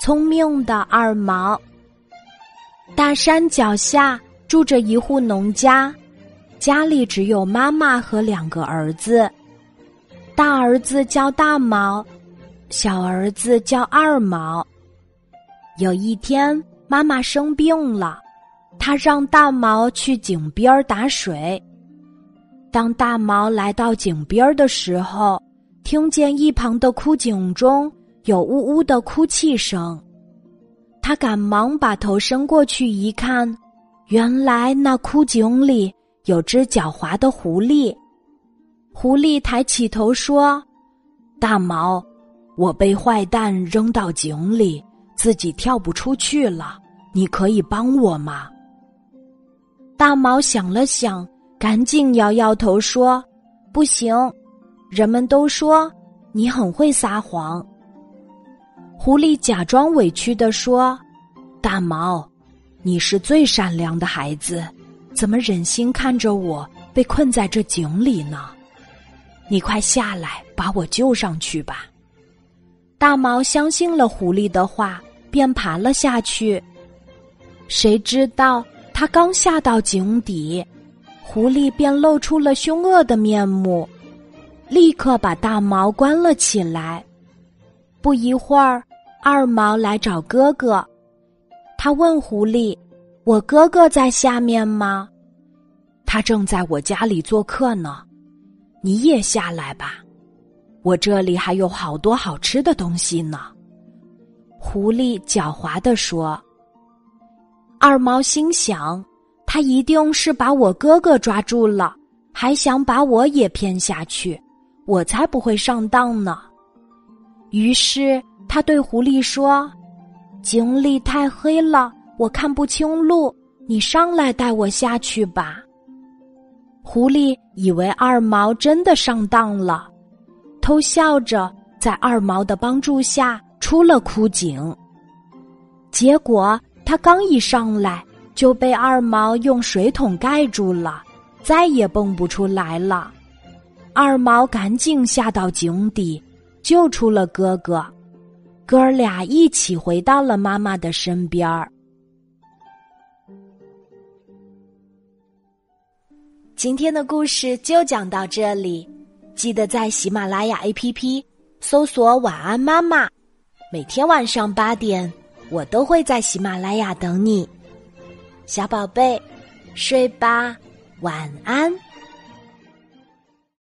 聪明的二毛。大山脚下住着一户农家，家里只有妈妈和两个儿子。大儿子叫大毛，小儿子叫二毛。有一天，妈妈生病了，他让大毛去井边打水。当大毛来到井边的时候，听见一旁的枯井中有呜呜的哭泣声。他赶忙把头伸过去一看，原来那枯井里有只狡猾的狐狸。狐狸抬起头说：“大毛，我被坏蛋扔到井里，自己跳不出去了，你可以帮我吗？”大毛想了想，赶紧摇摇头说：“不行，人们都说你很会撒谎。”狐狸假装委屈的说：“大毛，你是最善良的孩子，怎么忍心看着我被困在这井里呢？你快下来把我救上去吧！”大毛相信了狐狸的话，便爬了下去。谁知道他刚下到井底，狐狸便露出了凶恶的面目，立刻把大毛关了起来。不一会儿。二毛来找哥哥，他问狐狸：“我哥哥在下面吗？”他正在我家里做客呢。你也下来吧，我这里还有好多好吃的东西呢。”狐狸狡猾地说。二毛心想：“他一定是把我哥哥抓住了，还想把我也骗下去，我才不会上当呢。”于是。他对狐狸说：“井里太黑了，我看不清路，你上来带我下去吧。”狐狸以为二毛真的上当了，偷笑着在二毛的帮助下出了枯井。结果他刚一上来，就被二毛用水桶盖住了，再也蹦不出来了。二毛赶紧下到井底，救出了哥哥。哥俩一起回到了妈妈的身边儿。今天的故事就讲到这里，记得在喜马拉雅 APP 搜索“晚安妈妈”，每天晚上八点，我都会在喜马拉雅等你，小宝贝，睡吧，晚安。